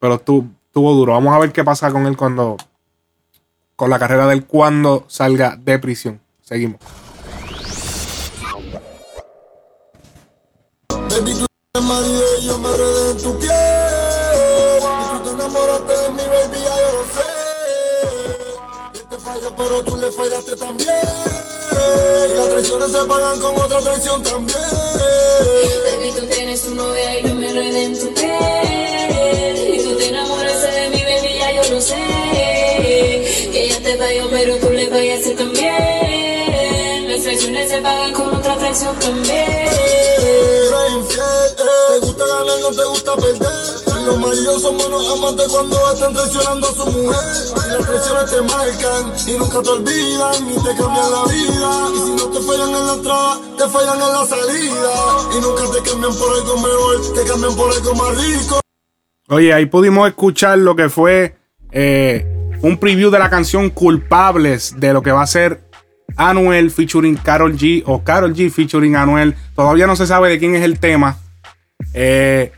pero estuvo, estuvo duro. Vamos a ver qué pasa con él cuando, con la carrera del cuando salga de prisión. Seguimos. Marido y yo me enredé en tu piel. Y tú te enamoraste de mi baby, ya yo lo sé. Yo te fallo, pero tú le fallaste también. Las traiciones se pagan con otra traición también. Baby, tú tienes tu novia y yo me enredé en tu piel. Y tú te enamoraste de mi baby, ya yo lo sé. Que ella te falló, pero tú le fallaste también. Las traiciones se pagan con otra traición también. Te gusta perder. Y lo El marido son buenos amantes cuando están traicionando a su mujer. Y las traiciones te marcan y nunca te olvidan ni te cambian la vida. Y si no te fallan en la entrada, te fallan en la salida. Y nunca te cambian por algo mejor, te cambian por algo más rico. Oye, ahí pudimos escuchar lo que fue eh, un preview de la canción Culpables de lo que va a ser Anuel featuring Carol G o Carol G featuring Anuel. Todavía no se sabe de quién es el tema. Eh,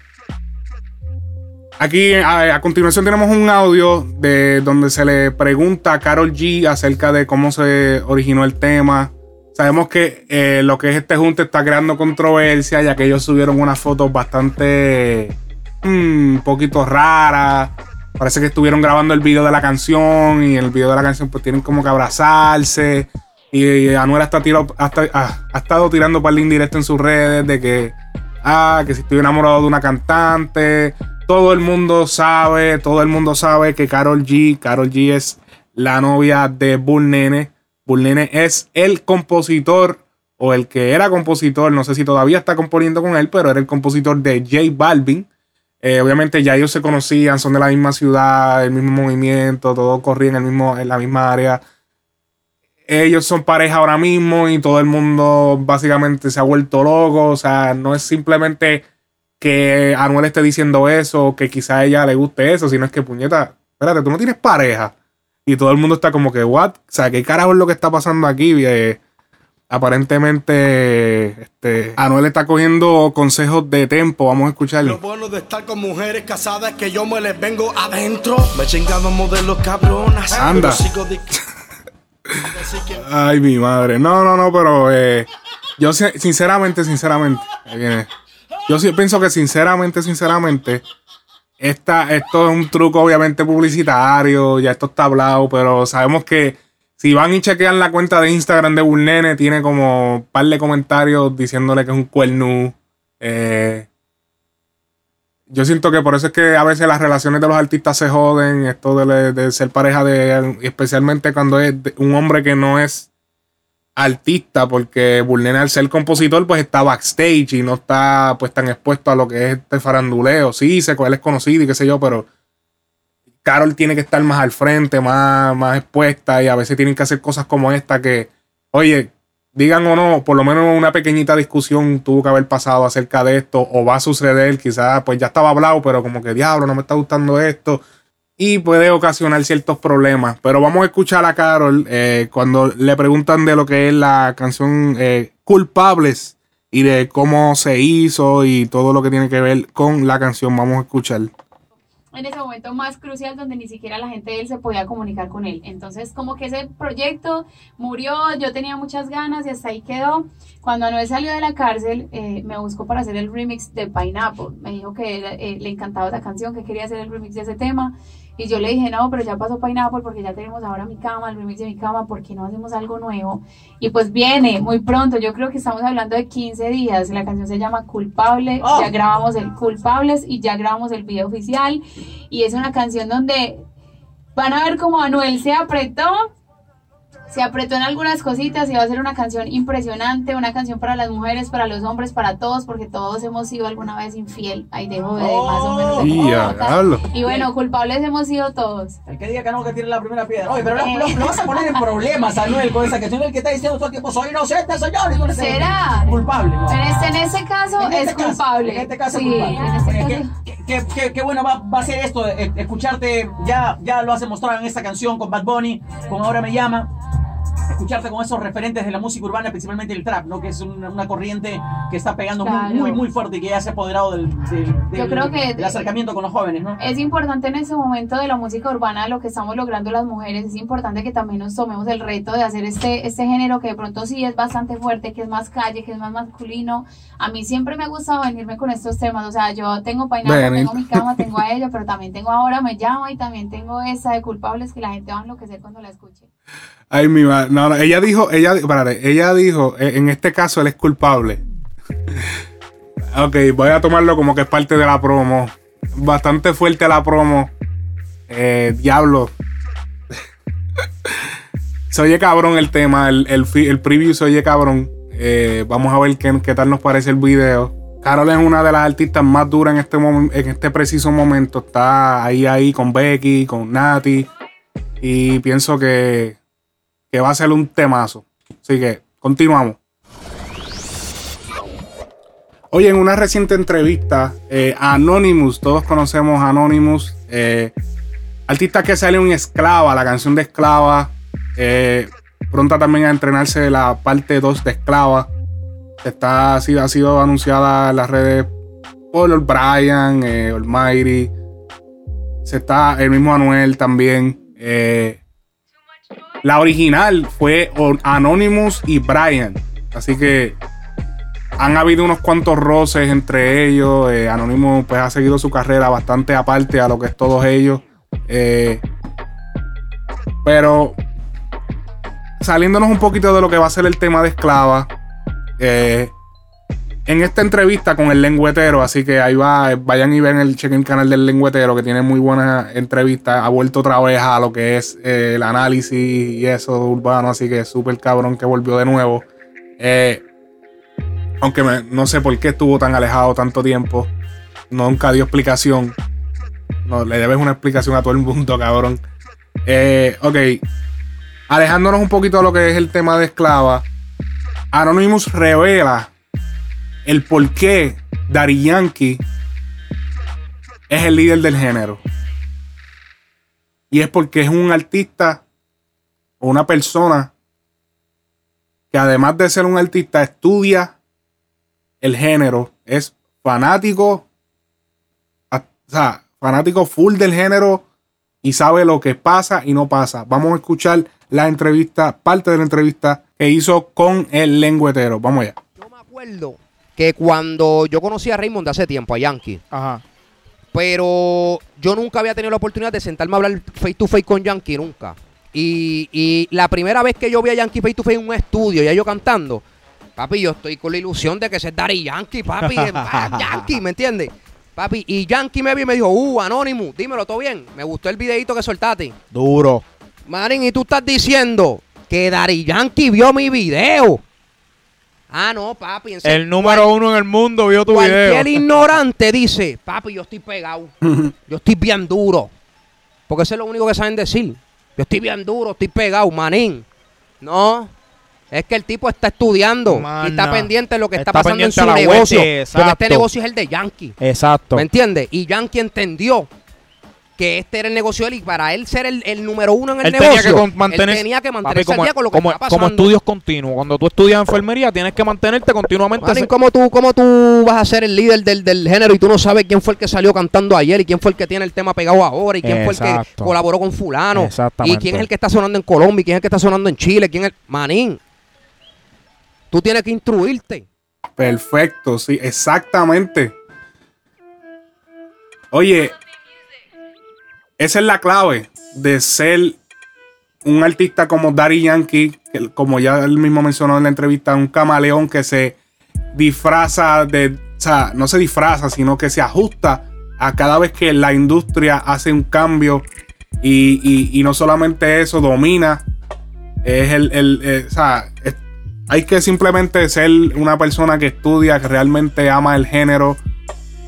aquí a, continuación tenemos un audio de donde se le pregunta a Carol G acerca de cómo se originó el tema. Sabemos que eh, lo que es este junte está creando controversia, ya que ellos subieron unas fotos bastante mm, un poquito raras. Parece que estuvieron grabando el video de la canción y en el video de la canción pues tienen como que abrazarse. Y Anuel hasta ah, ha estado tirando un par de indirecto en sus redes de que, ah, que si estoy enamorado de una cantante. Todo el mundo sabe, todo el mundo sabe que Carol G, Carol G es la novia de Bull Nene. Bull Nene es el compositor o el que era compositor, no sé si todavía está componiendo con él, pero era el compositor de J Balvin. Eh, obviamente ya ellos se conocían, son de la misma ciudad, el mismo movimiento, todo corría en, el mismo, en la misma área. Ellos son pareja ahora mismo y todo el mundo básicamente se ha vuelto loco. O sea, no es simplemente que Anuel esté diciendo eso que quizá a ella le guste eso, sino es que puñeta, espérate, tú no tienes pareja. Y todo el mundo está como que, what? O sea, ¿qué carajo es lo que está pasando aquí? Eh, aparentemente, este, Anuel está cogiendo consejos de tempo. Vamos a escucharlo. Lo bueno de estar con mujeres casadas es que yo me les vengo adentro. Me chingaban modelos cabronas. Anda. <laughs> Ay, mi madre. No, no, no, pero eh, yo sin- sinceramente, sinceramente, ahí viene. Yo sí pienso que sinceramente, sinceramente, esta, esto es un truco obviamente publicitario, ya esto está hablado, pero sabemos que si van y chequean la cuenta de Instagram de Bullnene, tiene como un par de comentarios diciéndole que es un cuerno. Eh, yo siento que por eso es que a veces las relaciones de los artistas se joden, esto de, de ser pareja de, especialmente cuando es un hombre que no es artista, porque Burnene al ser compositor pues está backstage y no está pues tan expuesto a lo que es este faranduleo. Sí, sé él es conocido y qué sé yo, pero Carol tiene que estar más al frente, más, más expuesta y a veces tienen que hacer cosas como esta que, oye, digan o no, por lo menos una pequeñita discusión tuvo que haber pasado acerca de esto o va a suceder, quizás pues ya estaba hablado, pero como que diablo, no me está gustando esto y puede ocasionar ciertos problemas. Pero vamos a escuchar a Carol eh, cuando le preguntan de lo que es la canción eh, Culpables y de cómo se hizo y todo lo que tiene que ver con la canción. Vamos a escuchar. en ese momento más crucial donde ni siquiera la gente de él se podía comunicar con él. Entonces, como que ese proyecto murió, yo tenía muchas ganas y hasta ahí quedó. Cuando Anuel salió de la cárcel, eh, me buscó para hacer el remix de Pineapple. Me dijo que eh, le encantaba esa canción, que quería hacer el remix de ese tema. Y yo le dije, no, pero ya pasó Pineapple porque ya tenemos ahora mi cama, el remix de mi cama, ¿por qué no hacemos algo nuevo? Y pues viene muy pronto, yo creo que estamos hablando de 15 días. La canción se llama Culpable, ya grabamos el Culpables y ya grabamos el video oficial. Y es una canción donde van a ver cómo Anuel se apretó, se apretó en algunas cositas y va a ser una canción impresionante, una canción para las mujeres, para los hombres, para todos, porque todos hemos sido alguna vez infiel. Ahí dejo de más o menos. de Y. Y bueno, culpables hemos sido todos. El que diga que no, que tire la primera piedra. Oye, pero lo, lo- lo vas a poner en problemas, Anuel, con esa canción. El que está diciendo todo el tiempo, soy inocente, señor. El ¿Será? Culpable. ¿no? En este, en este caso En este es caso, culpable. En este caso, Sí, culpable. en este caso- qué, qué- qué- qué- bueno va, va a ser esto, eh, escucharte, ya, ya lo has demostrado en esta canción con Bad Bunny, con Ahora Me Llama. Escucharte con esos referentes de la música urbana, principalmente el trap, ¿no? Que es una, una corriente que está pegando muy- Claro. muy, muy fuerte y que ya se ha apoderado del, del- Yo del- creo que- del acercamiento con los jóvenes, ¿no? Es importante en ese momento de la música urbana, lo que estamos logrando las mujeres, es importante que también nos tomemos el reto de hacer este, este género que de pronto sí es bastante fuerte, que es más calle, que es más masculino. A mí siempre me ha gustado venirme con estos temas, o sea, yo tengo Ven. tengo mi cama, tengo <laughs> a ella, pero también tengo Ahora Me Llama y también tengo esa de Culpables que la gente va a enloquecer cuando la escuche. Ay, mi madre. No, no, ella dijo, ella, espérate, ella dijo, eh, en este caso él es culpable. <laughs> ok, voy a tomarlo como que es parte de la promo. Bastante fuerte la promo. Eh, diablo. <laughs> se oye cabrón el tema, el, el, el preview se oye cabrón. Eh, vamos a ver qué, qué tal nos parece el video. Carol es una de las artistas más duras en este, en este preciso momento. Está ahí, ahí con Becky, con Nati. Y pienso que, que va a ser un temazo. Así que continuamos. Oye, en una reciente entrevista, eh, Anonymous, todos conocemos Anonymous, eh, artista que sale en Esclava, la canción de Esclava, eh, pronta también a entrenarse la parte 2 de Esclava. Está, ha, sido, ha sido anunciada en las redes por Brian, Almighty. Se está el mismo Anuel también. La original fue Anonymous y Brian. Así que han habido unos cuantos roces entre ellos. eh, Anonymous pues, ha seguido su carrera bastante aparte a lo que es todos ellos. Eh, pero saliéndonos un poquito de lo que va a ser el tema de esclava. eh, en esta entrevista con el lengüetero, así que ahí va, vayan y ven el chequen el canal del lengüetero que tiene muy buenas entrevistas. Ha vuelto otra vez a lo que es eh, el análisis y eso urbano, así que súper cabrón que volvió de nuevo. Eh, aunque no sé por qué estuvo tan alejado tanto tiempo. Nunca dio explicación. No, le debes una explicación a todo el mundo, cabrón. Eh, ok. Alejándonos un poquito de lo que es el tema de esclava. Anonymous revela el por qué Daddy Yankee es el líder del género. Y es porque es un artista o una persona que además de ser un artista estudia el género, es fanático, o sea, fanático full del género y sabe lo que pasa y no pasa. Vamos a escuchar la entrevista, parte de la entrevista que hizo con el lengüetero. Vamos allá. acuerdo que cuando yo conocí a Raymond hace tiempo, a Yankee, pero yo nunca había tenido la oportunidad de sentarme a hablar face to face con Yankee, nunca. Y, y la primera vez que yo vi a Yankee face to face en un estudio, ya yo cantando, papi, yo estoy con la ilusión de que es Daddy Yankee, papi, <laughs> Yankee, ¿me entiendes? Papi, y Yankee me vio y me dijo, uh, Anonymous, dímelo, ¿todo bien? Me gustó el videito que soltaste. Duro. Marín, y tú estás diciendo que Daddy Yankee vio mi video. Ah, no, papi. en serio. El número uno en el mundo vio tu Cualquier video. ignorante dice, papi, yo estoy pegado. <laughs> Yo estoy bien duro. Porque eso es lo único que saben decir. Yo estoy bien duro, estoy pegado, manín. No. Es que el tipo está estudiando y está pendiente de lo que está, Está pasando en su negocio. vuelta, Porque este negocio es el de Yankee. Exacto. ¿Me entiendes? Y Yankee entendió que este era el negocio de él y para él ser el, el número uno en el Él negocio, tenía que mantener, él tenía que papi, mantenerse como, al día con lo que como- está como pasando. estudios continuos. Cuando tú estudias enfermería, tienes que mantenerte continuamente. Manín, se- ¿cómo tú, ¿cómo tú vas a ser el líder del, del género y tú no sabes quién fue el que salió cantando ayer y quién fue el que tiene el tema pegado ahora y quién fue el que colaboró con fulano y quién es el que está sonando en Colombia y quién es el que está sonando en Chile, quién es... Manín, tú tienes que instruirte. Perfecto, sí, exactamente. Oye, esa es la clave de ser un artista como Daddy Yankee, que como ya él mismo mencionó en la entrevista, un camaleón que se disfraza de, o sea, no se disfraza, sino que se ajusta a cada vez que la industria hace un cambio y, y- no solamente eso, domina. Es el, el- eh, o sea, hay que simplemente ser una persona que estudia, que realmente ama el género,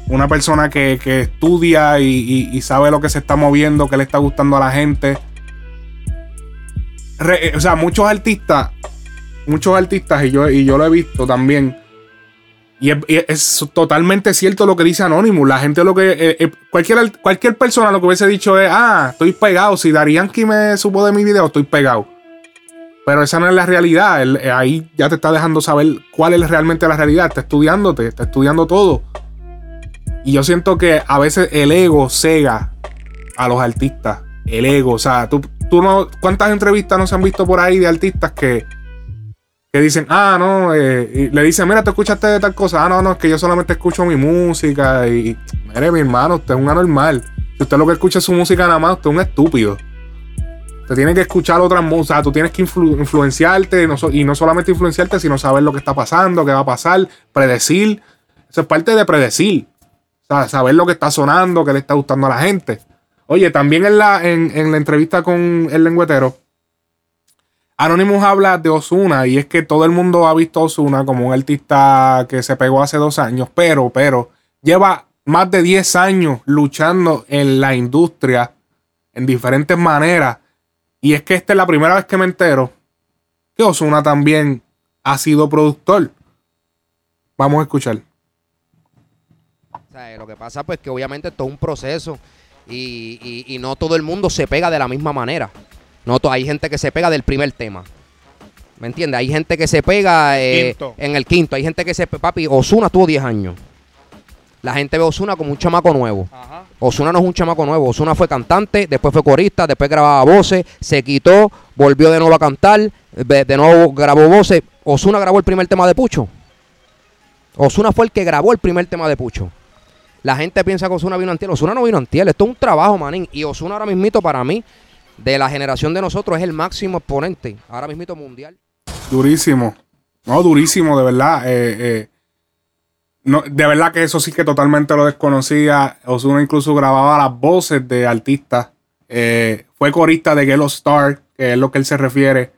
una persona que, que estudia y, y- sabe lo que se está moviendo, que le está gustando a la gente. Eh, o sea, muchos artistas, muchos artistas, y yo, y yo lo he visto también. Y es, es totalmente cierto lo que dice Anonymous. La gente lo que. eh, eh, cualquier, cualquier persona lo que hubiese dicho es: Ah, estoy pegado. Si Dari Yankee me supo de mi video, estoy pegado. Pero esa no es la realidad. Ahí ya te está dejando saber cuál es realmente la realidad. Está estudiándote, está estudiando todo. Y yo siento que a veces el ego cega a los artistas. El ego. O sea, tú, tú no. ¿Cuántas entrevistas no se han visto por ahí de artistas que, que dicen, ah, no, eh, y le dicen, mira, tú escuchaste tal cosa. Ah, no, no, es que yo solamente escucho mi música. Y, mire, mi hermano, usted es un anormal. Si usted lo que escucha es su música nada más, usted es un estúpido. Te tienes que escuchar otras músicas, tú tienes que influ- influenciarte y no solamente influenciarte, sino saber lo que está pasando, qué va a pasar, predecir. Eso es parte de predecir. Saber lo que está sonando, qué le está gustando a la gente. Oye, también en la, en la entrevista con el lengüetero, Anonymous habla de Osuna y es que todo el mundo ha visto a Osuna como un artista que se pegó hace dos años, pero, pero, lleva más de 10 años luchando en la industria en diferentes maneras. Y es que esta es la primera vez que me entero que Osuna también ha sido productor. Vamos a escuchar. Lo que pasa pues que obviamente esto es un proceso y, no todo el mundo se pega de la misma manera. No, hay gente que se pega del primer tema. ¿Me entiendes? Hay gente que se pega eh, en el quinto. Hay gente que se... Papi, Osuna tuvo 10 años. La gente ve a Osuna como un chamaco nuevo. Osuna no es un chamaco nuevo. Osuna fue cantante, después fue corista, después grababa voces, se quitó, volvió de nuevo a cantar, de nuevo grabó voces. Osuna grabó el primer tema de Pucho. Osuna fue el que grabó el primer tema de Pucho. La gente piensa que Osuna vino antiel. Osuna no vino antiel. Esto es un trabajo, manín. Y Osuna ahora mismito para mí, de la generación de nosotros, es el máximo exponente. Ahora mismito mundial. Durísimo. No, durísimo, de verdad. Eh, eh, no, de verdad que eso sí que totalmente lo desconocía. Osuna incluso grababa las voces de artistas. Eh, fue corista de Gelo Star, que es lo que él se refiere.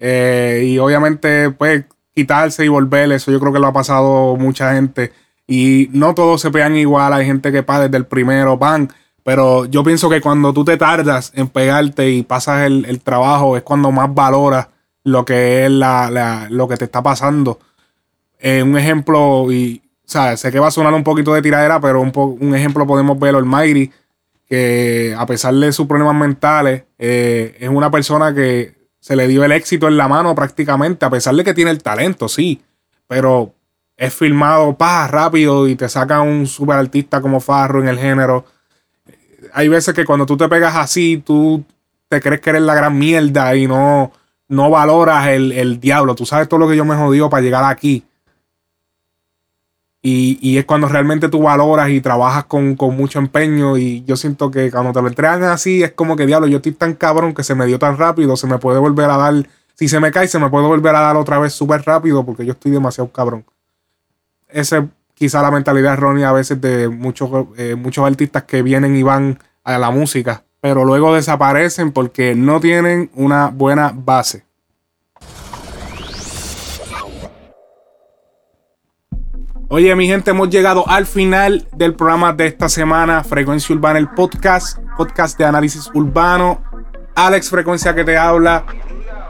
y obviamente, pues, quitarse y volver, eso yo creo que lo ha pasado mucha gente. Y no todos se pegan igual, hay gente que paga desde el primero, van. Pero yo pienso que cuando tú te tardas en pegarte y pasas el, trabajo, es cuando más valoras lo que es la, lo que te está pasando. Eh, un ejemplo, y o sé que va a sonar un poquito de tiradera, pero un, un ejemplo podemos verlo, el Mayri, que a pesar de sus problemas mentales, eh, es una persona que se le dio el éxito en la mano prácticamente, a pesar de que tiene el talento, sí, pero es filmado pa, rápido y te saca un super artista como Farro en el género. Hay veces que cuando tú te pegas así, tú te crees que eres la gran mierda y no, no valoras el, el diablo. Tú sabes todo lo que yo me jodido para llegar aquí. Y, es cuando realmente tú valoras y trabajas con, mucho empeño. Y yo siento que cuando te lo entregan así, es como que diablo, yo estoy tan cabrón que se me dio tan rápido, se me puede volver a dar. Si se me cae, se me puede volver a dar otra vez súper rápido porque yo estoy demasiado cabrón. Esa quizá la mentalidad errónea a veces de muchos, eh, muchos artistas que vienen y van a la música, pero luego desaparecen porque no tienen una buena base. Oye, mi gente, hemos llegado al final del programa de esta semana, Frecuencia Urbana, el podcast, podcast de análisis urbano. Alex Frecuencia que te habla.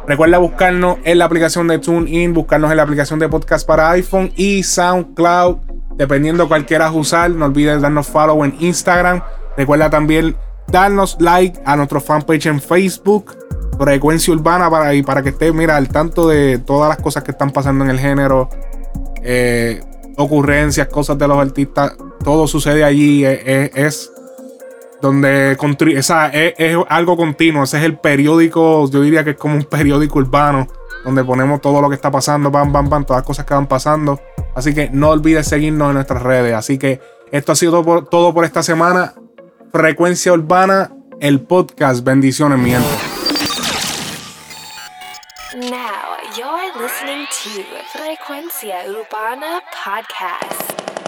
Recuerda buscarnos en la aplicación de TuneIn, buscarnos en la aplicación de podcast para iPhone y SoundCloud, dependiendo cuál quieras usar. No olvides darnos follow en Instagram. Recuerda también darnos like a nuestro fanpage en Facebook, Frecuencia Urbana, para, y para que estés, mira, al tanto de todas las cosas que están pasando en el género. Eh, ocurrencias, cosas de los artistas, todo sucede allí, es, donde es, algo continuo, ese es el periódico, yo diría que es como un periódico urbano, donde ponemos todo lo que está pasando, bam, bam, bam, todas las cosas que van pasando. Así que no olvides seguirnos en nuestras redes. Así que esto ha sido todo por, esta semana. Frecuencia Urbana, el podcast. Bendiciones, mi gente. You're listening to Frecuencia Urbana Podcast.